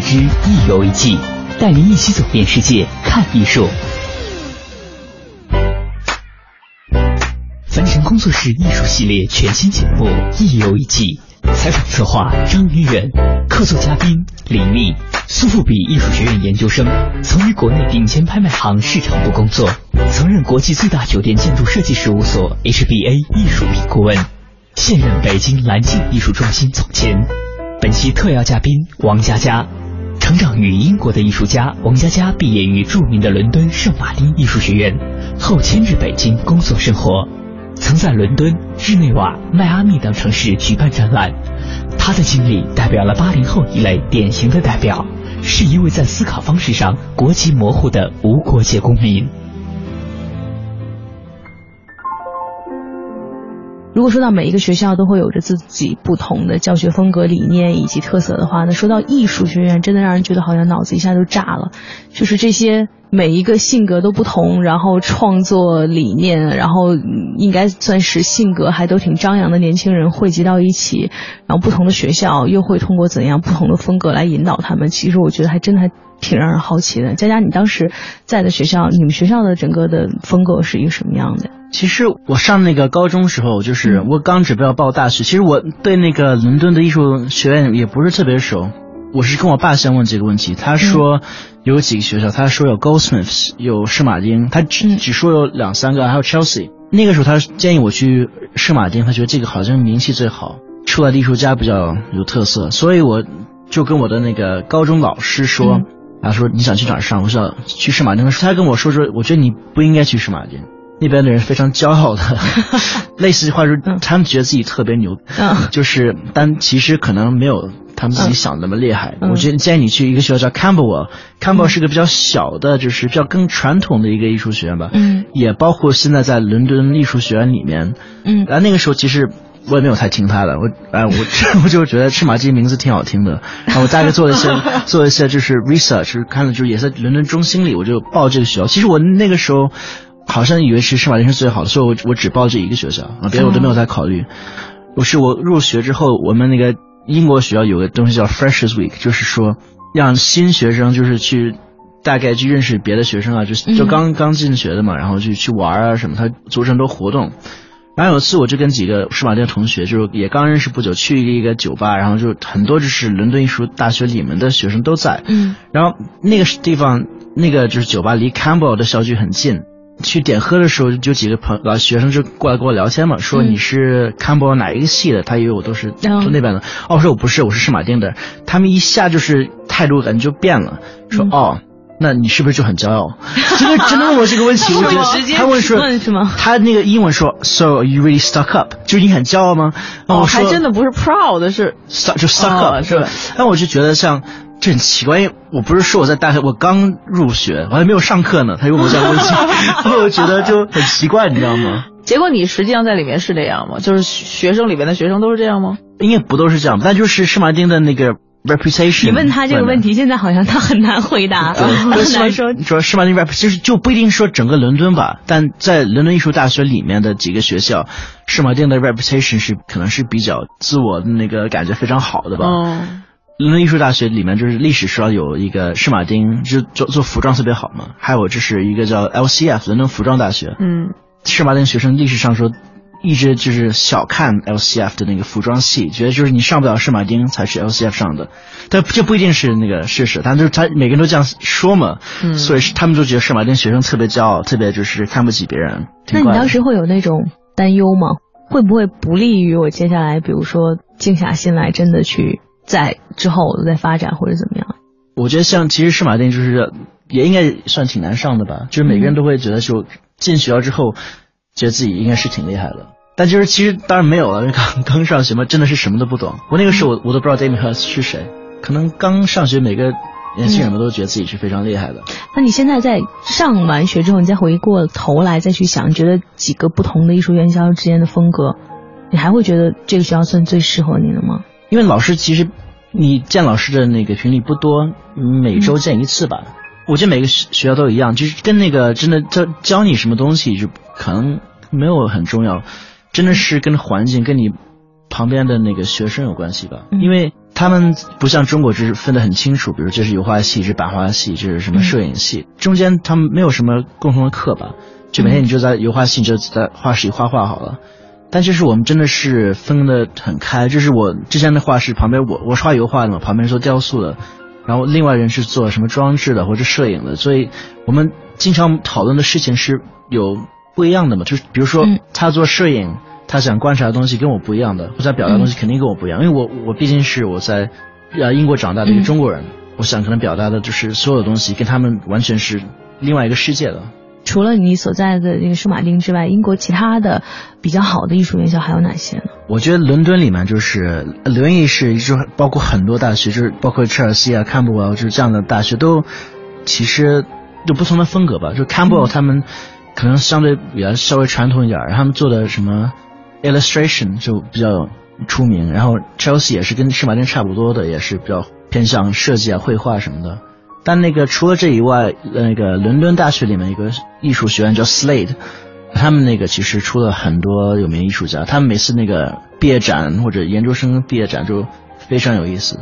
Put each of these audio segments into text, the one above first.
心经》第五季之一游一季，带您一起走遍世界，看艺术。凡尘工作室艺术系列全新节目《一游一季》，采访策划张云远，客座嘉宾李密，苏富比艺术学院研究生，曾于国内顶尖拍卖行市场部工作，曾任国际最大酒店建筑设计事务所 HBA 艺术品顾问，现任北京蓝镜艺术中心总监。本期特邀嘉宾王佳佳，成长于英国的艺术家王佳佳毕业于著名的伦敦圣马丁艺术学院，后迁至北京工作生活，曾在伦敦、日内瓦、迈阿密等城市举办展览。他的经历代表了八零后一类典型的代表，是一位在思考方式上国籍模糊的无国界公民。如果说到每一个学校都会有着自己不同的教学风格、理念以及特色的话，那说到艺术学院，真的让人觉得好像脑子一下就炸了。就是这些每一个性格都不同，然后创作理念，然后应该算是性格还都挺张扬的年轻人汇集到一起，然后不同的学校又会通过怎样不同的风格来引导他们。其实我觉得还真的还挺让人好奇的。佳佳，你当时在的学校，你们学校的整个的风格是一个什么样的？其实我上那个高中时候，就是我刚准备要报大学，其实我对那个伦敦的艺术学院也不是特别熟。我是跟我爸先问这个问题，他说有几个学校，他说有 Goldsmiths，有圣马丁，他只只说有两三个，还有 Chelsea。那个时候他建议我去圣马丁，他觉得这个好像名气最好，出来的艺术家比较有特色，所以我就跟我的那个高中老师说，他说你想去哪儿上？我说去圣马丁。他跟我说说，我觉得你不应该去圣马丁。那边的人非常骄傲的，类似话说，他们觉得自己特别牛，嗯、就是，但其实可能没有他们自己想那么厉害。嗯、我觉得建议你去一个学校叫 Campbell，Campbell 是个比较小的，就是比较更传统的一个艺术学院吧，嗯，也包括现在在伦敦艺术学院里面，嗯，然后那个时候其实。我也没有太听他的，我哎，我 我就觉得赤马鸡名字挺好听的，然后我大概做了一些 做了一些就是 research，看了就是也在伦敦中心里，我就报这个学校。其实我那个时候。好像以为是圣马丁是最好的，所以我我只报这一个学校啊，别的我都没有再考虑。我是我入学之后，我们那个英国学校有个东西叫 Freshers Week，就是说让新学生就是去大概去认识别的学生啊，就就刚刚进学的嘛，然后就去玩啊什么，他组织很多活动。然后有一次我就跟几个圣马丁同学，就是也刚认识不久，去一个一个酒吧，然后就很多就是伦敦艺术大学里面的学生都在，嗯，然后那个地方那个就是酒吧离 Campbell 的校区很近。去点喝的时候，就几个朋老学生就过来跟我聊天嘛，说你是 Campbell 哪一个系的？他以为我都是就那边的。哦，我说我不是，我是圣马丁的。他们一下就是态度感觉就变了，说哦，那你是不是就很骄傲？真的真的问我这个问题，我觉得他问说，他那个英文说，So you really stuck up？就是你很骄傲吗？哦，还真的不是 proud，是 stuck 就 stuck up 是吧？但我就觉得像。这很奇怪，因为我不是说我在大学，我刚入学，我还没有上课呢，他问我这样问题，我觉得就很奇怪，你知道吗？结果你实际上在里面是这样吗？就是学生里面的学生都是这样吗？应该不都是这样，但就是圣马丁的那个 reputation。你问他这个问题，现在好像他很难回答，很难说。说施马丁 rep 就是就不一定说整个伦敦吧，但在伦敦艺术大学里面的几个学校，施马丁的 reputation 是可能是比较自我的那个感觉非常好的吧。嗯。伦敦艺术大学里面就是历史上有一个圣马丁，就做做服装特别好嘛。还有就是一个叫 LCF 伦敦服装大学。嗯。圣马丁学生历史上说。一直就是小看 LCF 的那个服装系，觉得就是你上不了圣马丁才是 LCF 上的，但这不一定是那个事实，但就是他每个人都这样说嘛，所以他们就觉得圣马丁学生特别骄傲，特别就是看不起别人。那你当时会有那种担忧吗？会不会不利于我接下来，比如说静下心来，真的去在之后再发展或者怎么样？我觉得像其实圣马丁就是也应该算挺难上的吧，就是每个人都会觉得说进学校之后。觉得自己应该是挺厉害的，但就是其实当然没有了，因为刚刚上学嘛，真的是什么都不懂。我那个时候我我都不知道 Damien Hirst 是谁，可能刚上学，每个年轻人们都觉得自己是非常厉害的。那你现在在上完学之后，你再回过头来再去想，你觉得几个不同的艺术院校之间的风格，你还会觉得这个学校算最适合你的吗？因为老师其实你见老师的那个频率不多，每周见一次吧。我觉得每个学学校都一样，就是跟那个真的教教你什么东西就可能没有很重要，真的是跟环境跟你旁边的那个学生有关系吧，因为他们不像中国就是分得很清楚，比如这是油画系，这是版画系，这是什么摄影系，中间他们没有什么共同的课吧，就每天你就在油画系就在画室里画画好了，但就是我们真的是分得很开，就是我之前的画是旁边我我是画油画的嘛，旁边是做雕塑的。然后另外人是做什么装置的或者摄影的，所以我们经常讨论的事情是有不一样的嘛。就是比如说他做摄影，他想观察的东西跟我不一样的，或者表达的东西肯定跟我不一样，因为我我毕竟是我在呃英国长大的一个中国人，我想可能表达的就是所有东西跟他们完全是另外一个世界的。除了你所在的这个圣马丁之外，英国其他的比较好的艺术院校还有哪些呢？我觉得伦敦里面就是伦艺是就包括很多大学，就是包括切尔西啊、坎布尔就是这样的大学都其实有不同的风格吧。就坎布尔他们可能相对比较稍微传统一点，他们做的什么 illustration 就比较出名。然后 Chelsea 也是跟圣马丁差不多的，也是比较偏向设计啊、绘画什么的。但那个除了这以外，那个伦敦大学里面一个艺术学院叫 Slade，他们那个其实出了很多有名艺术家，他们每次那个毕业展或者研究生毕业展就非常有意思。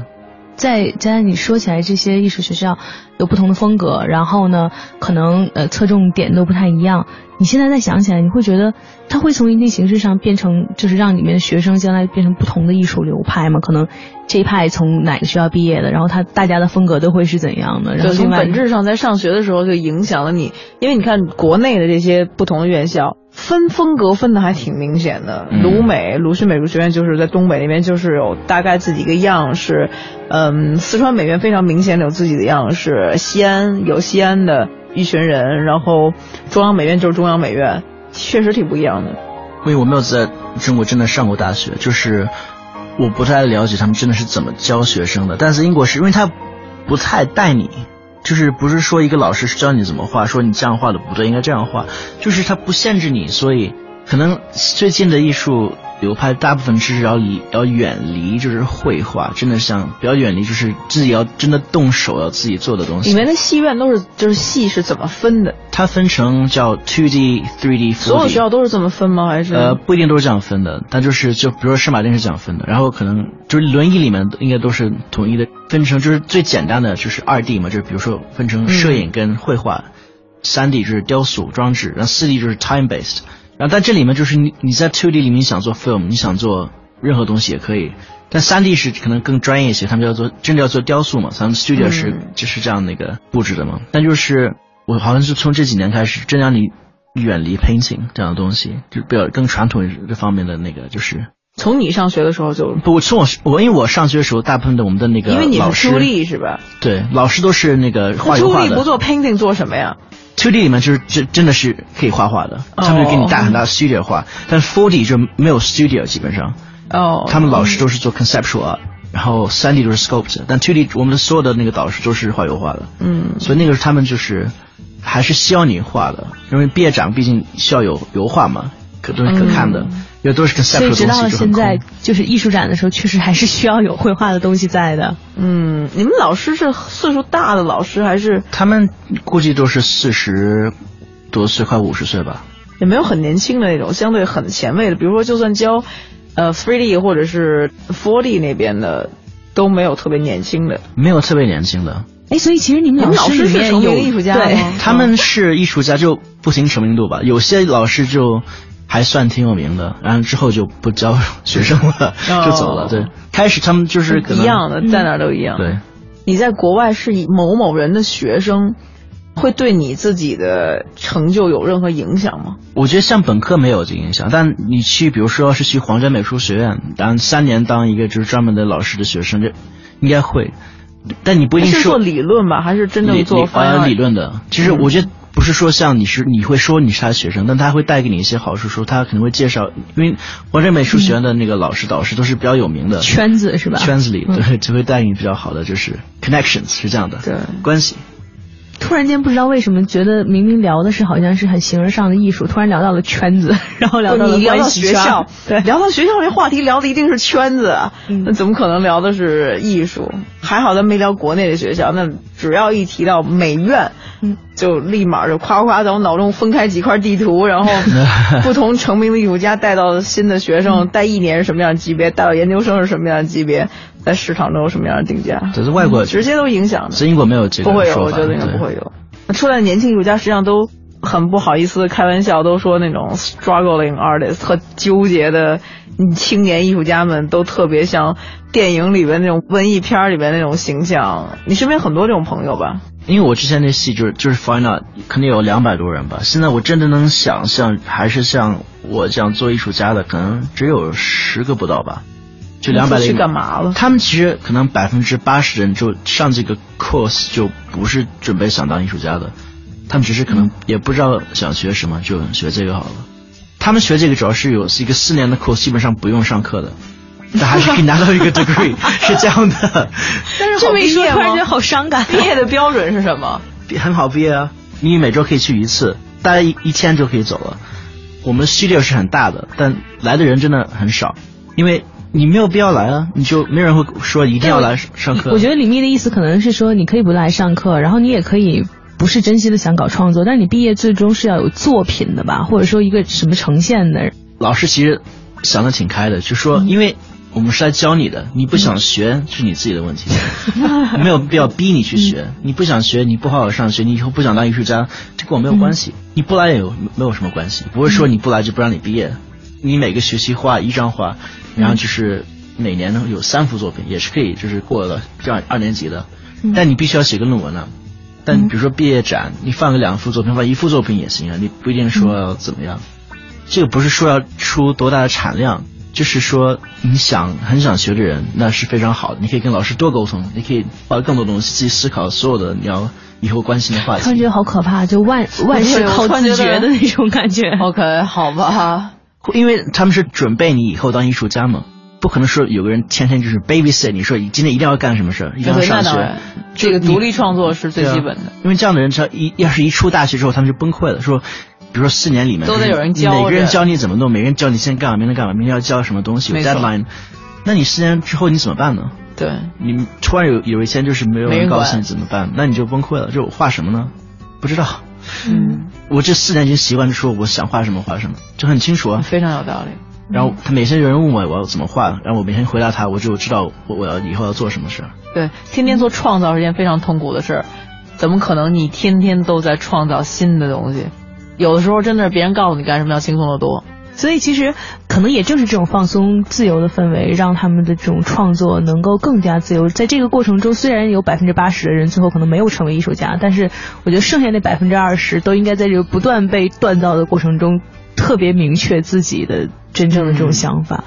在在你说起来，这些艺术学校有不同的风格，然后呢，可能呃侧重点都不太一样。你现在再想起来，你会觉得它会从一定形式上变成，就是让里面的学生将来变成不同的艺术流派吗？可能这一派从哪个学校毕业的，然后他大家的风格都会是怎样的？然后从本质上，在上学的时候就影响了你，因为你看国内的这些不同的院校。分风格分的还挺明显的，鲁美鲁迅美术学院就是在东北那边，就是有大概自己一个样式，嗯，四川美院非常明显的有自己的样式，西安有西安的一群人，然后中央美院就是中央美院，确实挺不一样的。因为我没有在中国真的上过大学，就是我不太了解他们真的是怎么教学生的，但是英国是因为他不太带你。就是不是说一个老师教你怎么画，说你这样画的不对，应该这样画，就是他不限制你，所以可能最近的艺术。流派大部分是要离要远离，就是绘画，真的像比较远离，就是自己要真的动手要自己做的东西。里面的戏院都是就是戏是怎么分的？它分成叫 two D、three D、所有学校都是这么分吗？还是呃不一定都是这样分的，但就是就比如说圣马丁是这样分的，然后可能就是轮椅里面应该都是统一的分成，就是最简单的就是二 D 嘛，就是比如说分成摄影跟绘画，三 D 就是雕塑装置，然后四 D 就是 time based。然后在这里面，就是你你在 two D 里面想做 film，你想做任何东西也可以。但三 D 是可能更专业一些，他们要做真的要做雕塑嘛，咱们 studio 是就是这样的一个布置的嘛。但就是我好像是从这几年开始，真让你远离 painting 这样的东西，就比较更传统这方面的那个就是。从你上学的时候就不从我我因为我上学的时候，大部分的我们的那个因为你是 two D 是吧？对，老师都是那个画油画的。不做 painting 做什么呀？Two D 里面就是真真的是可以画画的，他们就给你带很大的 studio 画，但是 Four D 就没有 studio 基本上。哦。他们老师都是做 conceptual，然后三 D 都是 sculpt，但 Two D 我们的所有的那个导师都是画油画的。嗯。所以那个是他们就是还是需要你画的，因为毕业展毕竟需要有油画嘛，可都是可看的。有都是跟所以直到现在，就是艺术展的时候，确实还是需要有绘画的东西在的。嗯，你们老师是岁数大的老师还是？他们估计都是四十多岁，快五十岁吧。也没有很年轻的那种，相对很前卫的，比如说就算教，呃，three D 或者是 four D 那边的，都没有特别年轻的。没有特别年轻的。哎，所以其实你们老师是成名艺术家对，他们是艺术家，就不行成名度吧。有些老师就。还算挺有名的，然后之后就不教学生了，就走了。对，开始他们就是一样的，在哪都一样。对，你在国外是以某某人的学生，会对你自己的成就有任何影响吗？我觉得像本科没有这影响，但你去，比如说是去皇家美术学院当三年当一个就是专门的老师的学生，这应该会。但你不一定是做理论吧，还是真正做理论的？其实我觉得。不是说像你是你会说你是他的学生，但他会带给你一些好处，说他可能会介绍，因为华山美术学院的那个老师导师都是比较有名的圈子是吧？圈子里对，就会带给你比较好的就是 connections 是这样的对关系。突然间不知道为什么觉得明明聊的是好像是很形而上的艺术，突然聊到了圈子，然后聊到了聊到学校，对，聊到学校这话题聊的一定是圈子，那怎么可能聊的是艺术？还好咱没聊国内的学校，那只要一提到美院，就立马就夸夸在我脑中分开几块地图，然后 不同成名的艺术家带到新的学生，带一年是什么样的级别，带到研究生是什么样的级别。在市场中有什么样的定价？这是外国直接都影响的。在英国没有这个不会有，我觉得应该不会有。出来的年轻艺术家实际上都很不好意思开玩笑，都说那种 struggling artist 和纠结的青年艺术家们都特别像电影里边那种文艺片里边那种形象。你身边很多这种朋友吧？因为我之前那戏就是就是 fine art，肯定有两百多人吧。现在我真的能想象，还是像我这样做艺术家的，可能只有十个不到吧。就两百零，干嘛了？他们其实可能百分之八十人就上这个 course 就不是准备想当艺术家的，他们只是可能也不知道想学什么，就学这个好了。他们学这个主要是有是一个四年的 course，基本上不用上课的，但还是可以拿到一个 degree，是这样的。但是这么一说，突然觉得好伤感。毕业的标准是什么？很好毕业啊，你每周可以去一次，大概一一天就可以走了。我们系列是很大的，但来的人真的很少，因为。你没有必要来啊，你就没人会说一定要来上课。我觉得李密的意思可能是说，你可以不来上课，然后你也可以不是真心的想搞创作，但是你毕业最终是要有作品的吧，或者说一个什么呈现的。老师其实想的挺开的，就说因为我们是来教你的，你不想学是你自己的问题，没有必要逼你去学。你不想学，你不好好上学，你以后不想当艺术家，这跟我没有关系。你不来也有没有什么关系，不会说你不来就不让你毕业。你每个学期画一张画。然后就是每年呢有三幅作品，也是可以就是过了这样二年级的，但你必须要写个论文呢。但比如说毕业展，你放个两幅作品，放一幅作品也行啊，你不一定说要怎么样。这个不是说要出多大的产量，就是说你想很想学的人，那是非常好的。你可以跟老师多沟通，你可以把更多东西自己思考所有的你要以后关心的话题。突然觉得好可怕，就万万事靠自觉的那种感觉。OK，好吧。因为他们是准备你以后当艺术家嘛，不可能说有个人天天就是 babysit，你说你今天一定要干什么事儿，一定要上学。这个独立创作是最基本的。因为这样的人，他一要是一出大学之后，他们就崩溃了。说，比如说四年里面都得有人教，每个人教你怎么弄，每个人教你今天干嘛，明天干嘛，明天要教什么东西，有 deadline。那你四年之后你怎么办呢？对，你突然有有一天就是没有人告诉你怎么办，那你就崩溃了。就画什么呢？不知道。嗯，我这四年已经习惯，就说我想画什么画什么，就很清楚啊，非常有道理。然后他每天有人问我我要怎么画，然后我每天回答他，我就知道我我要以后要做什么事。对，天天做创造是件非常痛苦的事儿，怎么可能你天天都在创造新的东西？有的时候真的是别人告诉你干什么要轻松的多。所以其实可能也正是这种放松、自由的氛围，让他们的这种创作能够更加自由。在这个过程中，虽然有百分之八十的人最后可能没有成为艺术家，但是我觉得剩下那百分之二十都应该在这个不断被锻造的过程中，特别明确自己的真正的这种想法。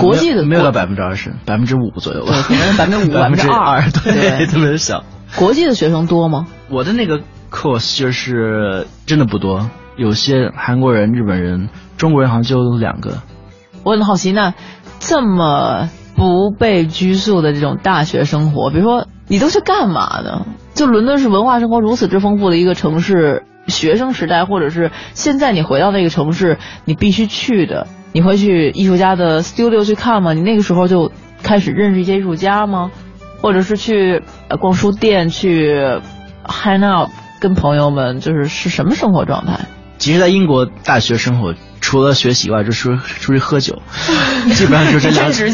国际的没有到百分之二十，百分之五左右吧，可能百分之五、百分之二，对，特别小。国际的学生多吗？我的那个 course 就是真的不多。有些韩国人、日本人、中国人好像就两个。我很好奇，那这么不被拘束的这种大学生活，比如说你都去干嘛呢？就伦敦是文化生活如此之丰富的一个城市，学生时代或者是现在你回到那个城市，你必须去的，你会去艺术家的 studio 去看吗？你那个时候就开始认识一些艺术家吗？或者是去逛书店去 hang out，跟朋友们就是是什么生活状态？其实，在英国大学生活，除了学习以外，就是出去喝酒，基本上就这两 真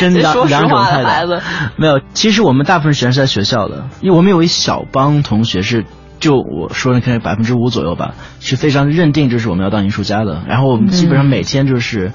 真两 两种态度。没有，其实我们大部分时间是在学校的，因为我们有一小帮同学是，就我说的可能百分之五左右吧，是非常认定就是我们要当艺术家的。然后我们基本上每天就是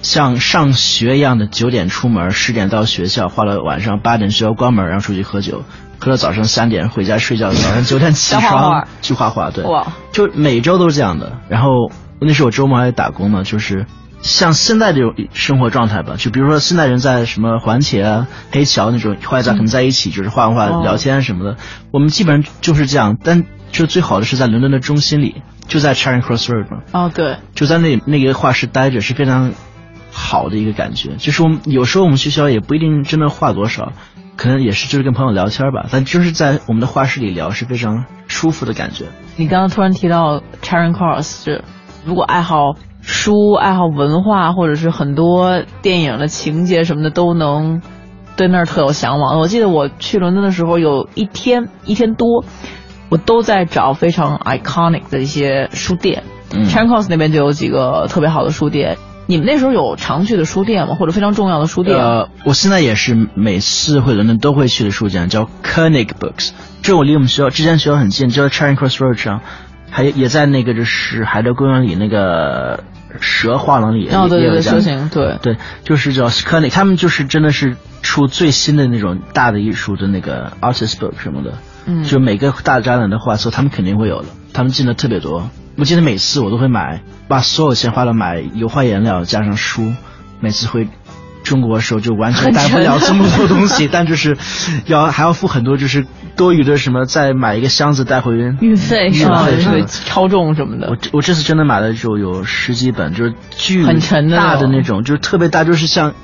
像上学一样的，九点出门，十点到学校，花了晚上八点学校关门，然后出去喝酒。喝到早上三点回家睡觉，早上九点起床去画画，对，就每周都是这样的。然后那时候我周末还打工呢，就是像现在这种生活状态吧。就比如说现在人在什么环铁啊、黑桥那种画家可能在一起，就是画完画聊天什么的。我们基本上就是这样，但就最好的是在伦敦的中心里，就在 Charing Cross Road 嘛。哦，对，就在那那个画室待着是非常好的一个感觉。就是我们有时候我们学校也不一定真的画多少。可能也是就是跟朋友聊天吧，但就是在我们的画室里聊是非常舒服的感觉。你刚刚突然提到 Charing Cross，是如果爱好书、爱好文化，或者是很多电影的情节什么的，都能对那儿特有向往。我记得我去伦敦的时候，有一天一天多，我都在找非常 iconic 的一些书店。Charing Cross 那边就有几个特别好的书店。你们那时候有常去的书店吗？或者非常重要的书店？呃，我现在也是每次回伦敦都会去的书店，叫 Koenig Books。这我离我们学校之前学校很近，就在 Charing Cross Road 上，还也在那个就是海德公园里那个蛇画廊里哦，对对对，对对，就是叫 Koenig，他们就是真的是出最新的那种大的艺术的那个 artist book 什么的，嗯，就每个大展览的画册他们肯定会有的，他们进的特别多。我记得每次我都会买，把所有钱花了买油画颜料加上书，每次回中国的时候就完全带不了这么多东西，但就是要还要付很多就是多余的什么，再买一个箱子带回 运费是吧？对，超重什么的。我我这次真的买了就有十几本，就是巨很沉的大的那种，就是特别大，就是像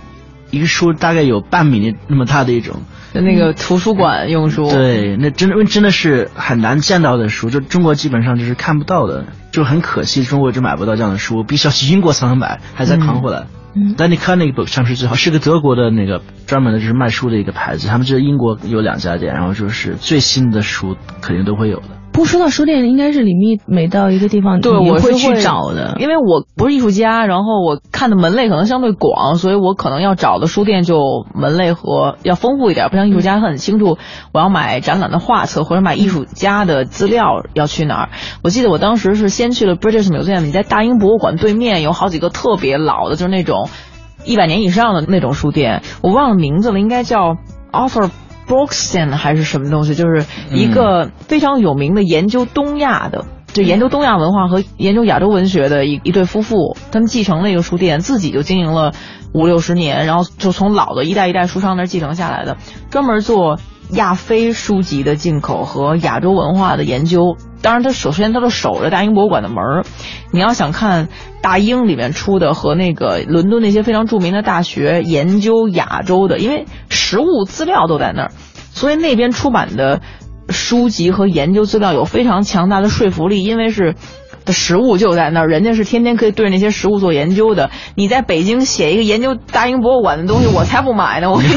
一个书大概有半米那么大的一种。就那个图书馆用书，对，那真的，真的是很难见到的书，就中国基本上就是看不到的，就很可惜，中国就买不到这样的书，必须要去英国才能买，还在扛回来。嗯但你看那个 book 上是最好，是个德国的那个专门的就是卖书的一个牌子，他们就是英国有两家店，然后就是最新的书肯定都会有的。不说到书店，应该是李密每到一个地方，对我会去找的。因为我不是艺术家，然后我看的门类可能相对广，所以我可能要找的书店就门类和要丰富一点。不像艺术家很清楚，我要买展览的画册或者买艺术家的资料要去哪儿。我记得我当时是先去了 British Museum，你在大英博物馆对面有好几个特别老的，就是那种一百年以上的那种书店，我忘了名字了，应该叫 Author。Broxton 还是什么东西，就是一个非常有名的研究东亚的，就研究东亚文化和研究亚洲文学的一一对夫妇，他们继承了一个书店，自己就经营了五六十年，然后就从老的一代一代书商那继承下来的，专门做。亚非书籍的进口和亚洲文化的研究，当然，他首先他都守着大英博物馆的门儿。你要想看大英里面出的和那个伦敦那些非常著名的大学研究亚洲的，因为实物资料都在那儿，所以那边出版的书籍和研究资料有非常强大的说服力，因为是。的实物就在那儿，人家是天天可以对那些实物做研究的。你在北京写一个研究大英博物馆的东西，我才不买呢！我给你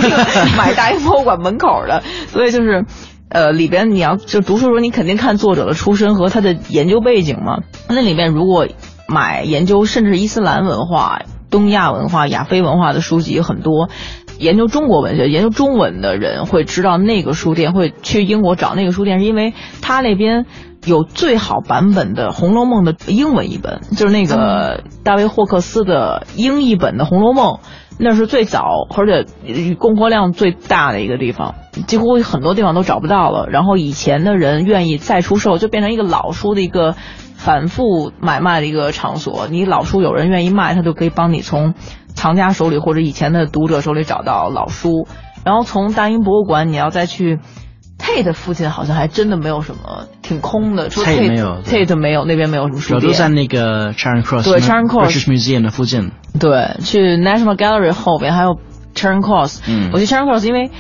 买大英博物馆门口的。所以就是，呃，里边你要就读书的时候，你肯定看作者的出身和他的研究背景嘛。那里面如果买研究甚至伊斯兰文化、东亚文化、亚非文化的书籍很多，研究中国文学、研究中文的人会知道那个书店，会去英国找那个书店，是因为他那边。有最好版本的《红楼梦》的英文译本，就是那个大卫霍克斯的英译本的《红楼梦》，那是最早而且供货量最大的一个地方，几乎很多地方都找不到了。然后以前的人愿意再出售，就变成一个老书的一个反复买卖的一个场所。你老书有人愿意卖，他就可以帮你从藏家手里或者以前的读者手里找到老书。然后从大英博物馆，你要再去。Tate 附近好像还真的没有什么，挺空的。说 Tate 没有，Tate 没有，那边没有什么书店。都在那个 Charing Cross，对 Charing Cross Museum 的附近。对，去 National Gallery 后边还有 Charing Cross。嗯，我去 Charing Cross 因为。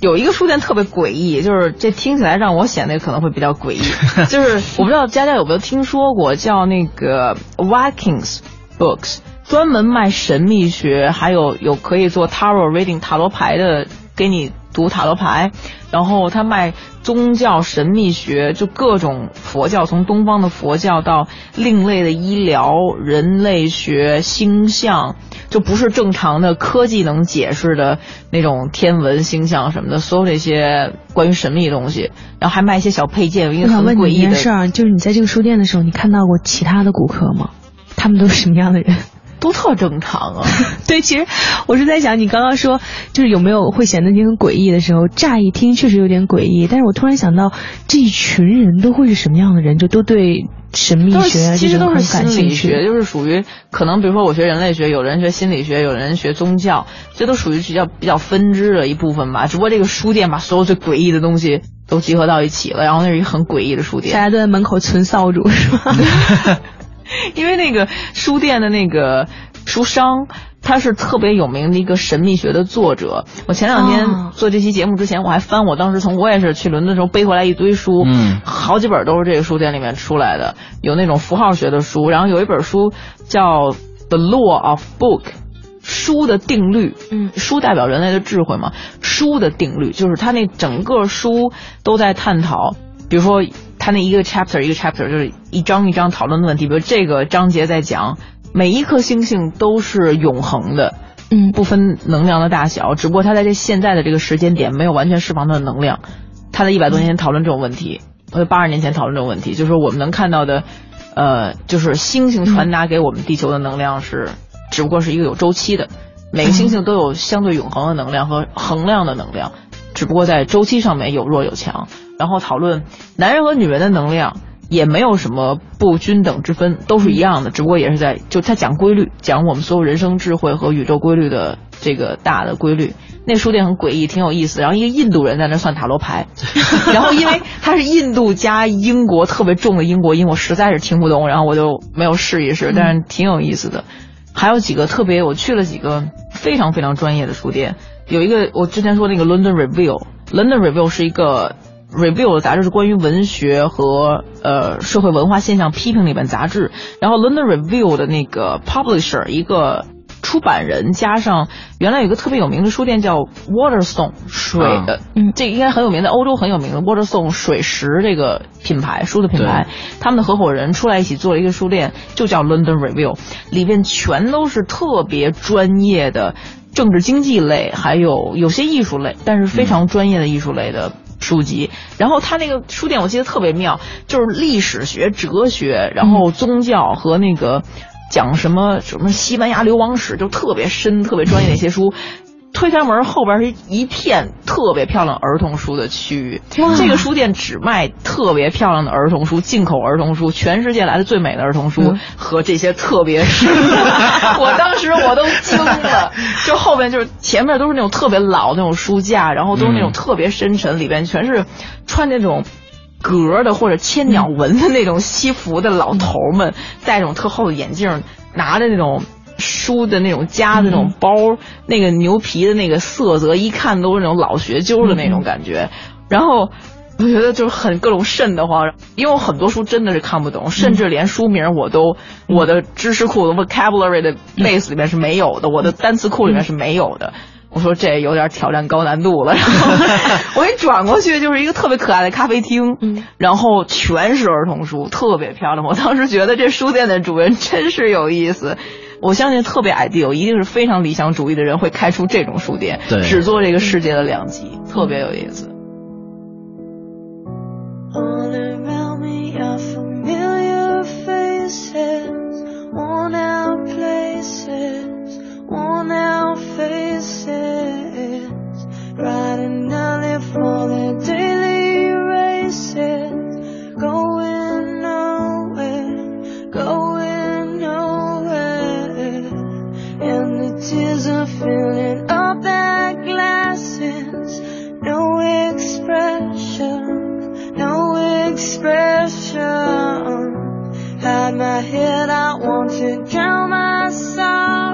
有一个书店特别诡异，就是这听起来让我显得可能会比较诡异。就是我不知道佳佳有没有听说过，叫那个 Vikings Books，专门卖神秘学，还有有可以做 taro Reading 塔罗牌的给你读塔罗牌。然后他卖宗教神秘学，就各种佛教，从东方的佛教到另类的医疗、人类学、星象，就不是正常的科技能解释的那种天文星象什么的，所有这些关于神秘的东西。然后还卖一些小配件，一个很诡异的。事儿，就是你在这个书店的时候，你看到过其他的顾客吗？他们都是什么样的人？都特正常啊，对，其实我是在想，你刚刚说就是有没有会显得你很诡异的时候，乍一听确实有点诡异，但是我突然想到这一群人都会是什么样的人，就都对神秘学其实都是心理学，就是属于可能比如说我学人类学，有人学心理学，有人学宗教，这都属于比较比较分支的一部分吧。只不过这个书店把所有最诡异的东西都集合到一起了，然后那是一个很诡异的书店，大家都在门口存扫帚是吧？因为那个书店的那个书商，他是特别有名的一个神秘学的作者。我前两天做这期节目之前，我还翻我当时从我也是去伦敦的时候背回来一堆书，嗯，好几本都是这个书店里面出来的，有那种符号学的书，然后有一本书叫《The Law of Book》，书的定律，嗯，书代表人类的智慧嘛，书的定律就是他那整个书都在探讨。比如说，他那一个 chapter 一个 chapter 就是一章一章讨论的问题。比如这个章节在讲每一颗星星都是永恒的，嗯，不分能量的大小，只不过它在这现在的这个时间点没有完全释放它的能量。他在一百多年前讨论这种问题，或者八十年前讨论这种问题，就是说我们能看到的，呃，就是星星传达给我们地球的能量是，只不过是一个有周期的，每个星星都有相对永恒的能量和恒量的能量，只不过在周期上面有弱有强。然后讨论男人和女人的能量也没有什么不均等之分，都是一样的，只不过也是在就他讲规律，讲我们所有人生智慧和宇宙规律的这个大的规律。那书店很诡异，挺有意思。然后一个印度人在那算塔罗牌，然后因为他是印度加英国特别重的英国音，我实在是听不懂，然后我就没有试一试，但是挺有意思的。还有几个特别，我去了几个非常非常专业的书店，有一个我之前说那个 London Review，London Review 是一个。Review 的杂志是关于文学和呃社会文化现象批评的一本杂志，然后 London Review 的那个 publisher 一个出版人加上原来有个特别有名的书店叫 Waterstone 水的，嗯，这应该很有名，在欧洲很有名的 Waterstone 水石这个品牌书的品牌，他们的合伙人出来一起做了一个书店，就叫 London Review，里面全都是特别专业的政治经济类，还有有些艺术类，但是非常专业的艺术类的。书籍，然后他那个书店我记得特别妙，就是历史学、哲学，然后宗教和那个讲什么什么西班牙流亡史，就特别深、特别专业的一些书。推开门，后边是一片特别漂亮儿童书的区域。这个书店只卖特别漂亮的儿童书，进口儿童书，全世界来的最美的儿童书和这些特别书。我当时我都惊了，就后边就是前面都是那种特别老那种书架，然后都是那种特别深沉，里边全是穿那种格的或者千鸟纹的那种西服的老头们，戴那种特厚的眼镜，拿着那种。书的那种夹的那种包，那个牛皮的那个色泽，一看都是那种老学究的那种感觉。然后我觉得就是很各种瘆得慌，因为我很多书真的是看不懂，甚至连书名我都我的知识库的 vocabulary 的 base 里面是没有的，我的单词库里面是没有的。我说这有点挑战高难度了。然后 我一转过去就是一个特别可爱的咖啡厅，然后全是儿童书，特别漂亮。我当时觉得这书店的主人真是有意思。我相信特别 ideal，一定是非常理想主义的人会开出这种书店，只做这个世界的两极，特别有意思。Filling up their glasses. No expression, no expression. Hide my head, I want to drown my sorrow.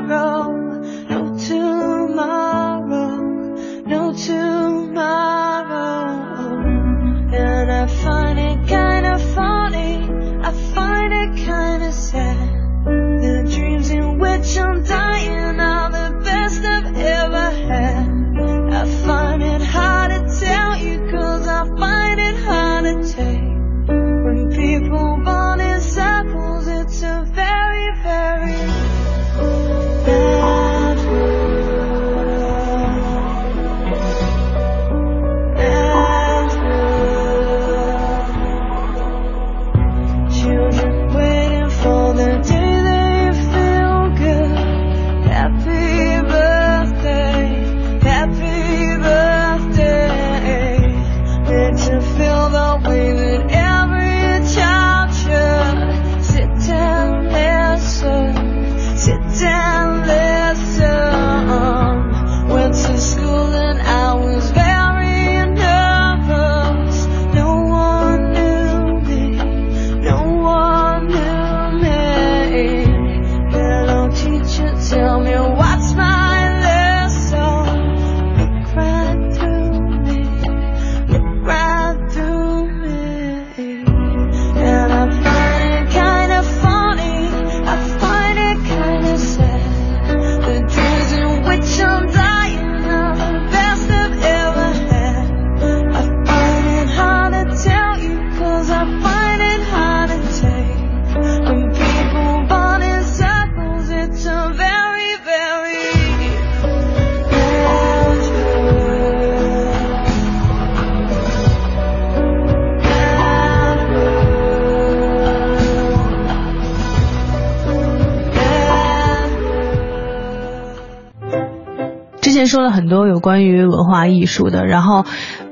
说了很多有关于文化艺术的，然后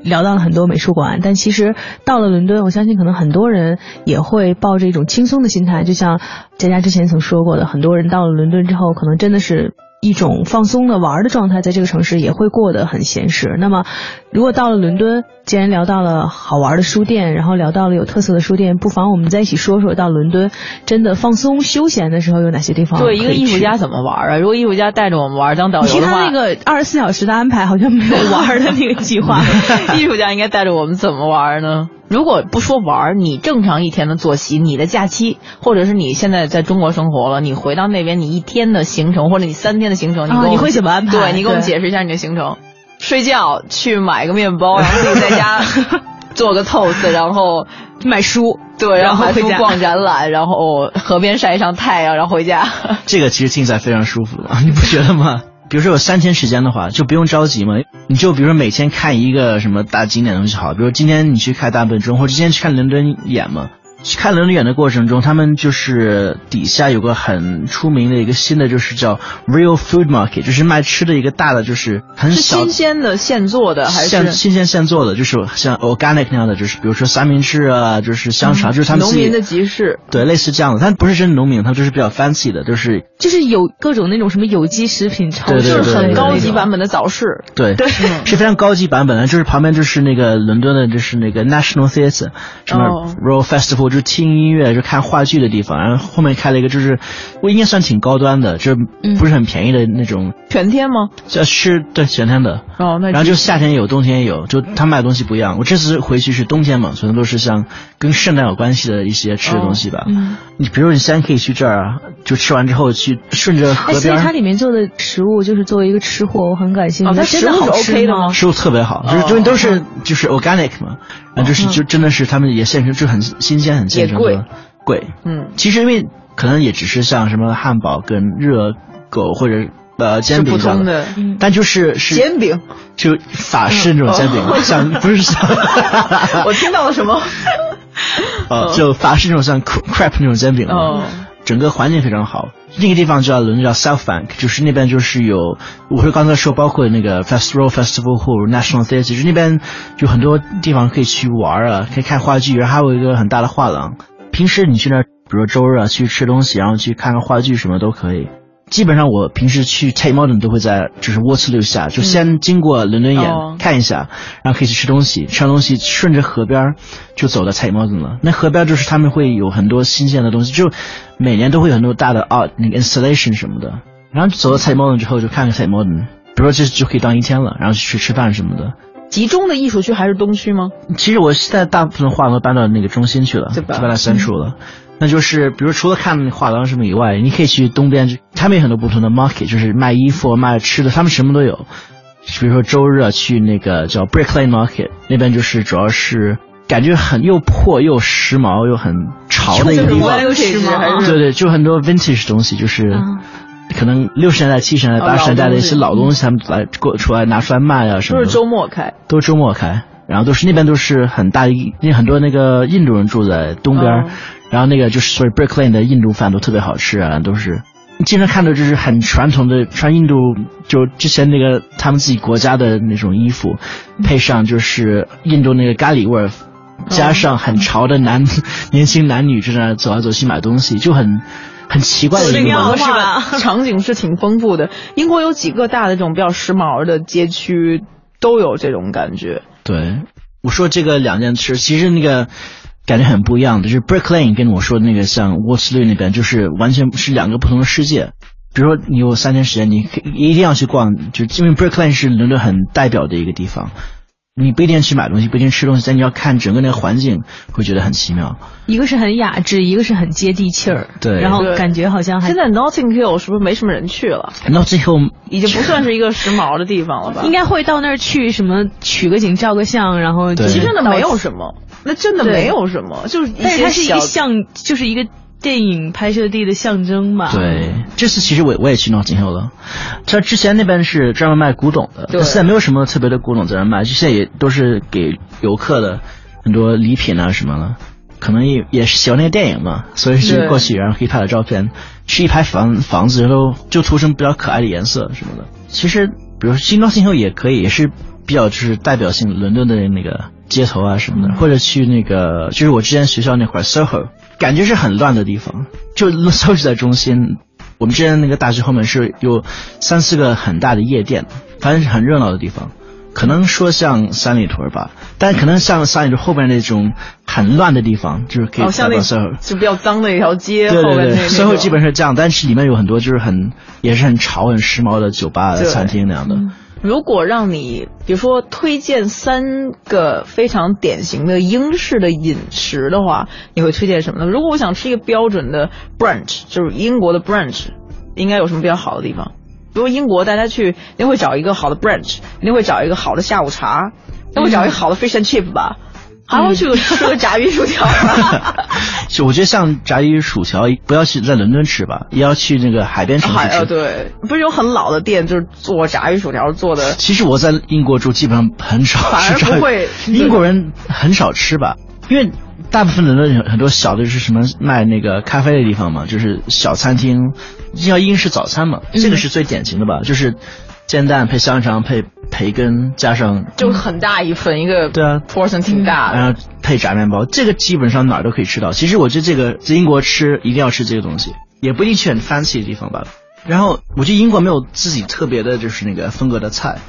聊到了很多美术馆，但其实到了伦敦，我相信可能很多人也会抱着一种轻松的心态，就像佳佳之前曾说过的，很多人到了伦敦之后，可能真的是。一种放松的玩的状态，在这个城市也会过得很闲适。那么，如果到了伦敦，既然聊到了好玩的书店，然后聊到了有特色的书店，不妨我们在一起说说，到伦敦真的放松休闲的时候有哪些地方？对，一个艺术家怎么玩啊？如果艺术家带着我们玩当导游的话，他那个二十四小时的安排好像没有玩的那个计划。艺术家应该带着我们怎么玩呢？如果不说玩，你正常一天的作息，你的假期，或者是你现在在中国生活了，你回到那边，你一天的行程，或者你三天的行程，你你会怎么安排？对你给我们解释一下你的行程。睡觉，去买个面包，然后自己在家 做个 toast，然后买书，对，然后买书逛展览，然后河边晒一上太阳，然后回家。这个其实听起来非常舒服的，你不觉得吗？比如说有三天时间的话，就不用着急嘛。你就比如说每天看一个什么大景点东西好，比如今天你去看大本钟，或者今天去看伦敦眼嘛。看伦敦眼的过程中，他们就是底下有个很出名的一个新的，就是叫 Real Food Market，就是卖吃的一个大的，就是很小新鲜的现做的还是？新鲜现做的，就是像 organic 那样的，就是比如说三明治啊，就是香肠，就是他们农民的集市，对，类似这样的，但不是真的农民，他们就是比较 fancy 的，就是就是有各种那种什么有机食品超市，就是很高级版本的早市，对对，是非常高级版本的，就是旁边就是那个伦敦的，就是那个 National Theatre，什么 Royal Festival。就听音乐，就看话剧的地方，然后后面开了一个，就是我应该算挺高端的，就是不是很便宜的那种。全天吗？这是对全天的。哦，那然后就夏天有，冬天也有，就他卖的东西不一样。我这次回去是冬天嘛，所以都是像跟圣诞有关系的一些吃的东西吧。嗯，你比如你先可以去这儿啊，就吃完之后去顺着河边。所以它里面做的食物就是作为一个吃货，我很感兴趣。它食物是 OK 的吗？食物特别好，就是因为都是就是 organic 嘛，然后就是就真的是他们也现成就很新鲜。很也贵，贵，嗯，其实因为可能也只是像什么汉堡跟热狗或者呃煎饼这样的，但就是是煎饼，就法式那种煎饼，像 不是像 我听到了什么？呃，就法式那种像 crap 那种煎饼，哦，整个环境非常好。那个地方叫伦敦叫 South Bank，就是那边就是有，我是刚才说包括那个 Festival Festival 或 National Theatre，就那边就很多地方可以去玩啊，可以看话剧，然后还有一个很大的画廊。平时你去那，比如周日啊去吃东西，然后去看看话剧什么都可以。基本上我平时去 Tate Modern 都会在就是 Waterloo 下，就先经过伦敦眼看一下，然后可以去吃东西，吃完东西顺着河边就走到 Tate Modern 了。那河边就是他们会有很多新鲜的东西，就每年都会有很多大的 art 那个 installation 什么的。然后走到 Tate Modern 之后就看看 Tate Modern，比如说这就可以当一天了，然后去吃饭什么的。集中的艺术区还是东区吗？其实我现在大部分画都搬到那个中心去了，就搬到深处了。那就是，比如除了看画廊什么以外，你可以去东边，他们有很多不同的 market，就是卖衣服、卖吃的，他们什么都有。比如说周日去那个叫 Brick Lane Market，那边就是主要是感觉很又破又时髦又很潮的一个地方。对对，就很多 vintage 东西，就是可能六十年代、七十年代、八十年代的一些老东西，他们来过出来拿出来卖啊什么。都是周末开。都是周末开，然后都是那边都是很大一，那很多那个印度人住在东边。然后那个就是所以 Brick Lane 的印度饭都特别好吃啊，都是经常看到就是很传统的穿印度就之前那个他们自己国家的那种衣服，配上就是印度那个咖喱味儿，加上很潮的男 年轻男女就在那走来走去买东西，就很很奇怪的一个文化场景是挺丰富的。英国有几个大的这种比较时髦的街区都有这种感觉。对，我说这个两件事，其实那个。感觉很不一样的，就是 Brick Lane 跟我说的那个像 Waterloo 那边，就是完全是两个不同的世界。比如说你有三天时间，你一定要去逛，就因为 Brick Lane 是伦敦很代表的一个地方。你不一定去买东西，不一定吃东西，但你要看整个那个环境，会觉得很奇妙。一个是很雅致，一个是很接地气儿。对，然后感觉好像还现在 Notting Hill 是不是没什么人去了？Notting Hill 已经不算是一个时髦的地方了吧？应该会到那儿去什么取个景、照个相，然后其实真的没有什么。那真的没有什么，就是但是它是一个象，就是一个电影拍摄地的象征嘛。对，这次其实我我也去 Notting Hill 了，像之前那边是专门卖古董的，现在没有什么特别的古董在那卖，就现在也都是给游客的很多礼品啊什么的，可能也也是喜欢那个电影嘛，所以就过去然后可以拍点照片，去一排房房子然后就涂成比较可爱的颜色什么的。其实比如说新装新秀也可以，也是比较就是代表性伦敦的那个街头啊什么的，或者去那个就是我之前学校那块儿 SOHO，感觉是很乱的地方，就 SOHO 在中心。我们之前那个大学后面是有三四个很大的夜店，反正是很热闹的地方。可能说像三里屯吧，但可能像三里屯后边那种很乱的地方，就是可以哦，像那代表 SOHO。就比较脏的一条街对对对，SOHO 基本是这样，但是里面有很多就是很也是很潮、很时髦的酒吧、餐厅那样的。如果让你，比如说推荐三个非常典型的英式的饮食的话，你会推荐什么呢？如果我想吃一个标准的 brunch，就是英国的 brunch，应该有什么比较好的地方？比如英国，大家去一定会找一个好的 brunch，一定会找一个好的下午茶，一定会找一个好的 fish and chip 吧，还会去吃个炸鱼薯条吧。就我觉得像炸鱼薯条，不要去在伦敦吃吧，也要去那个海边城市吃。对，不是有很老的店，就是做炸鱼薯条做的。其实我在英国住，基本上很少反而吃炸鱼。不会英国人很少吃吧，因为大部分伦敦有很多小的就是什么卖那个咖啡的地方嘛，就是小餐厅，叫英式早餐嘛，嗯这个是最典型的吧，就是煎蛋配香肠配培根加上就很大一份，一个对啊 portion 挺大的。然后配炸面包，这个基本上哪儿都可以吃到。其实我觉得这个在英国吃一定要吃这个东西，也不一定去很 fancy 的地方吧。然后我觉得英国没有自己特别的就是那个风格的菜，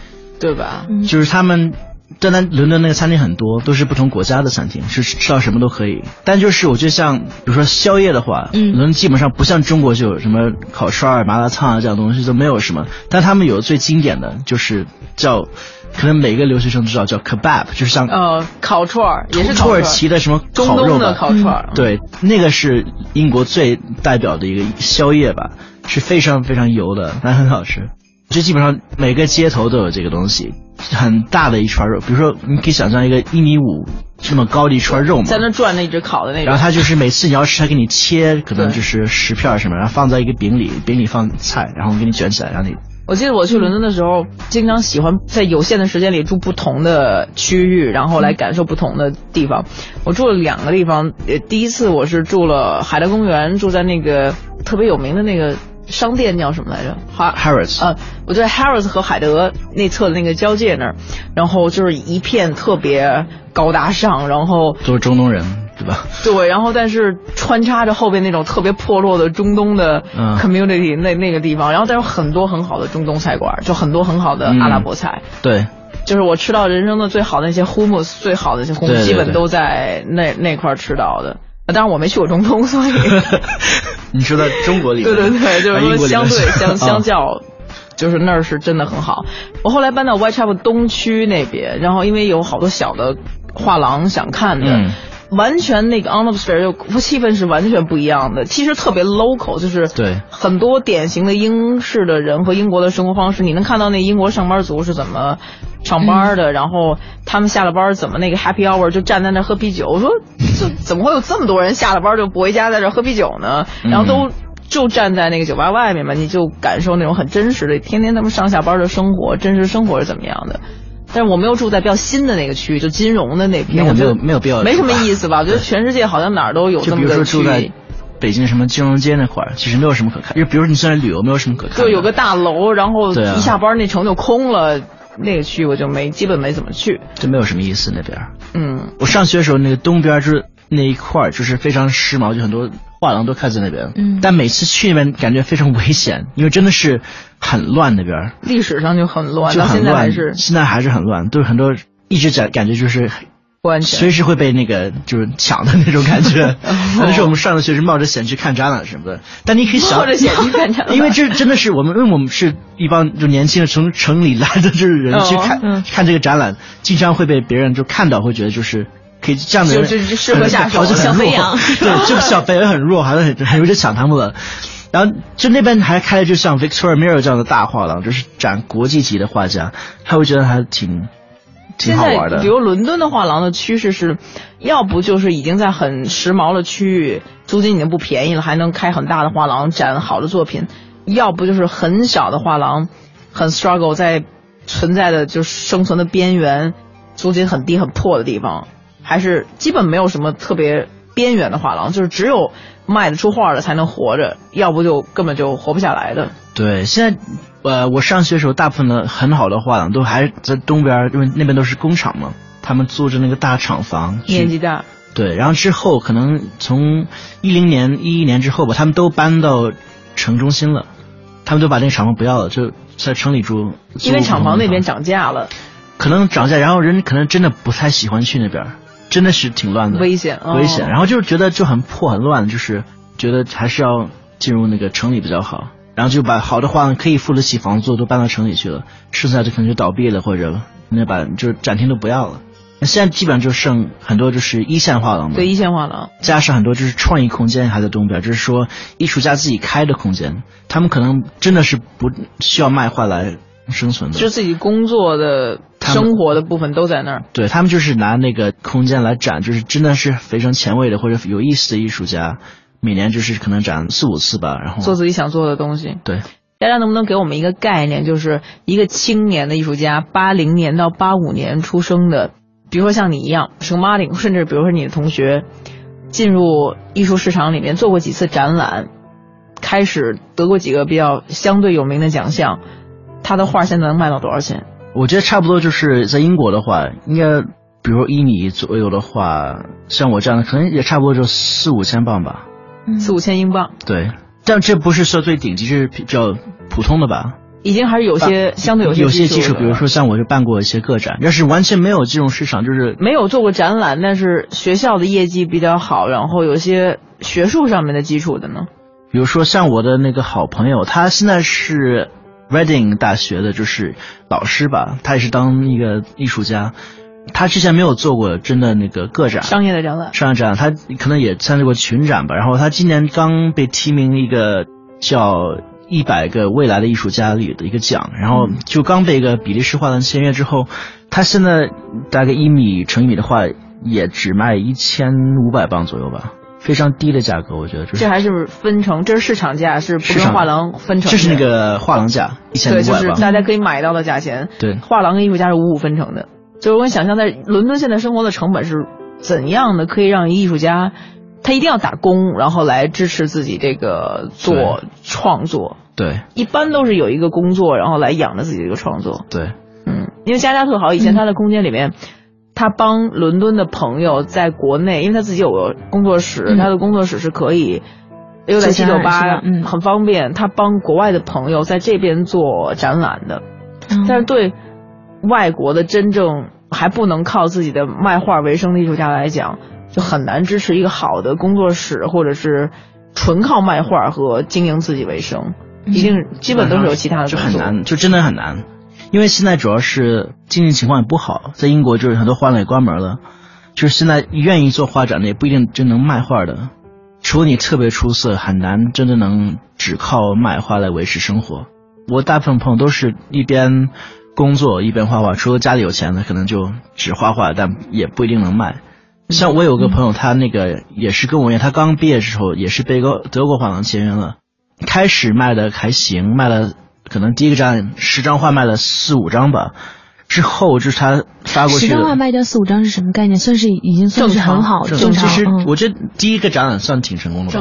对吧？就是他们。单单伦敦那个餐厅很多，都是不同国家的餐厅，是吃到什么都可以。但就是我觉得像比如说宵夜的话，嗯伦敦基本上不像中国就有什么烤串儿、麻辣烫啊这样东西都没有什么。但他们有最经典的就是叫，可能每个留学生都知道叫 kebab，就是像呃，烤串儿也是土耳其的什么烤肉东的烤串儿，嗯对，那个是英国最代表的一个宵夜吧，是非常非常油的，但很好吃。就基本上每个街头都有这个东西，很大的一圈肉。比如说，你可以想象一个一米五这么高的一串肉嘛，在那转那一直烤的那种。然后他就是每次你要吃，他给你切，可能就是十片什么，然后放在一个饼里，饼里放菜，然后给你卷起来，让你我记得我去伦敦的时候，经常喜欢在有限的时间里住不同的区域，然后来感受不同的地方。我住了两个地方，呃，第一次我是住了海德公园，住在那个特别有名的那个商店叫什么来着？哈 Harrods 啊，我在 Harrods 和海德内侧的那个交界那儿，然后就是一片特别高大上，然后都是中东人，对吧？对，然后但是穿插着后边那种特别破落的中东的嗯 community、那那个地方，然后但是很多很好的中东菜馆，就很多很好的嗯阿拉伯菜，对，就是我吃到人生的最好的那些 hummus，最好的那些 hummus 基本都在那那块儿吃到的。啊当然我没去过中东，所以 你说在中国里面，对对对，就是啊英国里面说相对是相相啊较。就是那儿是真的很好。我后来搬到 Whitechapel 东区那边，然后因为有好多小的画廊想看的，嗯完全那个 atmosphere 就气氛是完全不一样的。其实特别 local，就是对很多典型的英式的人和英国的生活方式，你能看到那英国上班族是怎么上班的，然后他们下了班怎么那个 happy hour 就站在那喝啤酒。我说 这怎么会有这么多人下了班就不回家在这喝啤酒呢？然后都。就站在那个酒吧外面嘛，你就感受那种很真实的，天天他们上下班的生活，真实生活是怎么样的。但是我没有住在比较新的那个区域，就金融的那片，没有我觉得没有必要没什么意思吧？我觉得全世界好像哪儿都有这么个区说住在域。北京什么金融街那块儿，其实没有什么可看。就比如说你虽然旅游，没有什么可看。就有个大楼，然后一下班那城就空了，那个区我就没基本没怎么去。就没有什么意思那边。嗯，我上学的时候，那个东边就是那一块儿，就是非常时髦，就很多画廊都开在那边。嗯但每次去那边感觉非常危险，因为真的是很乱那边，历史上就很乱，到就很乱。现在还是现在还是很乱，都是很多一直感感觉就是不安全。随时会被那个就是抢的那种感觉。有的时候我们上了学是冒着险去看展览什么的，但你可以想冒着险去看展览 因为这真的是我们，因为我们是一帮就年轻的从城里来的就是人哦去看、嗯看这个展览，经常会被别人就看到，会觉得就是。可以这样的人就就就适合下手小肥羊 对，这个小肥羊很弱，好像很很容易就抢他们了。然后就那边还开了就像 Victoria Mirror 这样的大画廊，就是展国际级的画家，他会觉得还挺挺现在好玩的。比如伦敦的画廊的趋势是，要不就是已经在很时髦的区域，租金已经不便宜了，还能开很大的画廊展好的作品；要不就是很小的画廊，很 struggle 在存在的就是生存的边缘，租金很低很破的地方，还是基本没有什么特别边缘的画廊，就是只有卖得出画的才能活着，要不就根本就活不下来的。对，现在呃，我上学的时候，大部分的很好的画廊都还在东边，因为那边都是工厂嘛，他们租着那个大厂房。年纪大，对，然后之后可能从一零年、一一年之后吧，他们都搬到城中心了，他们都把那个厂房不要了，就在城里住。因为厂房那边涨，价了，可能涨价，然后人可能真的不太喜欢去那边，真的是挺乱的，危险哦危险。然后就是觉得就很破很乱，就是觉得还是要进入那个城里比较好。然后就把好的画廊可以付得起房租都搬到城里去了，剩下的可能就倒闭了，或者那把就是展厅都不要了。那现在基本上就剩很多就是一线画廊嘛，对一线画廊。加上很多就是创意空间还在东边，就是说艺术家自己开的空间，他们可能真的是不需要卖画来生存的，就是自己工作的、生活的部分都在那儿。对他们就是拿那个空间来展，就是真的是非常前卫的或者有意思的艺术家，每年就是可能展四五次吧，然后做自己想做的东西。对，大家能不能给我们一个概念，就是一个青年的艺术家，八零年到八五年出生的，比如说像你一样，是个 Martin，甚至比如说你的同学，进入艺术市场里面做过几次展览，开始得过几个比较相对有名的奖项，他的画现在能卖到多少钱？我觉得差不多就是在英国的话，应该比如一米左右的话，像我这样的可能也差不多就四五千镑吧。四五千英镑，对，但这不是说最顶级，这是比较普通的吧。已经还是有些相对有些有些基础，比如说像我就办过一些个展，要是完全没有这种市场，就是没有做过展览，但是学校的业绩比较好，然后有些学术上面的基础的呢。比如说像我的那个好朋友，他现在是 Reading 大学的，就是老师吧，他也是当一个艺术家。他之前没有做过真的那个个展，商业的展览，商业展览，他可能也参加过群展吧。然后他今年刚被提名一个叫一百个未来的艺术家里的一个奖，然后就刚被一个比利时画廊签约之后，他现在大概一米乘一米的画也只卖一千五百磅左右吧，非常低的价格，我觉得就是这还是分成，这是市场价，是不跟画廊分成的。这是那个画廊价一千对，五百对，就是大家可以买到的价钱。对画廊跟艺术家是五五分成的。就是我想象在伦敦现在生活的成本是怎样的，可以让艺术家他一定要打工，然后来支持自己这个做创作。对一般都是有一个工作，然后来养着自己这个创作。对嗯，因为加加特好，以前他的空间里面，他帮伦敦的朋友在国内，因为他自己有个工作室，嗯他的工作室是可以又在七九八，嗯很方便。他帮国外的朋友在这边做展览的，嗯但是对外国的真正还不能靠自己的卖画为生的艺术家来讲，就很难支持一个好的工作室，或者是纯靠卖画和经营自己为生。一定基本都是有其他的。就很难，就真的很难。因为现在主要是经济情况也不好，在英国就是很多画廊也关门了，就是现在愿意做画展的也不一定真能卖画的，除了你特别出色，很难真的能只靠卖画来维持生活。我大部分朋友都是一边工作一边画画，除了家里有钱的，可能就只画画，但也不一定能卖。像我有个朋友，他那个也是跟我一样，他刚毕业的时候也是被一个德国画廊签约了，开始卖的还行，卖了可能第一个展十张画卖了四五张吧，之后就是他发过去的十张画卖掉四五张是什么概念？算是已经算是很好，正正常。其实嗯我觉得第一个展览算挺成功的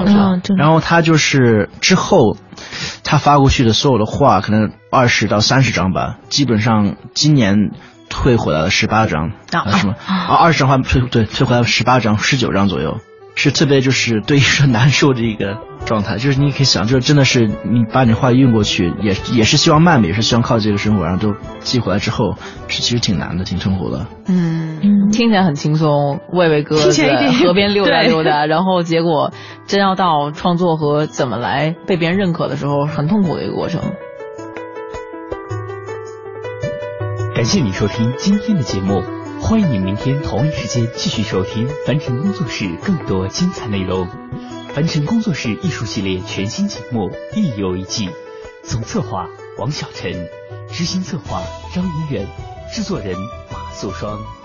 然后他就是之后他发过去的所有的画，可能二十到三十张吧，基本上今年退回来了十八张什么啊二十张画退对退回来十八张十九张左右，是特别就是对艺术难受的一个状态，就是你可以想，就是真的是你把你话运过去，也也是希望慢的，也是希望靠这个生活，然后都寄回来之后，是其实挺难的，挺痛苦的。嗯嗯听起来很轻松，喂喂鸽子，听起来有点河边溜达溜达，然后结果真要到创作和怎么来被别人认可的时候，很痛苦的一个过程。感谢你收听今天的节目，欢迎你明天同一时间继续收听凡尘工作室更多精彩内容。凡尘工作室艺术系列全新节目一游一季，总策划王小晨，执行策划张怡远，制作人马素双。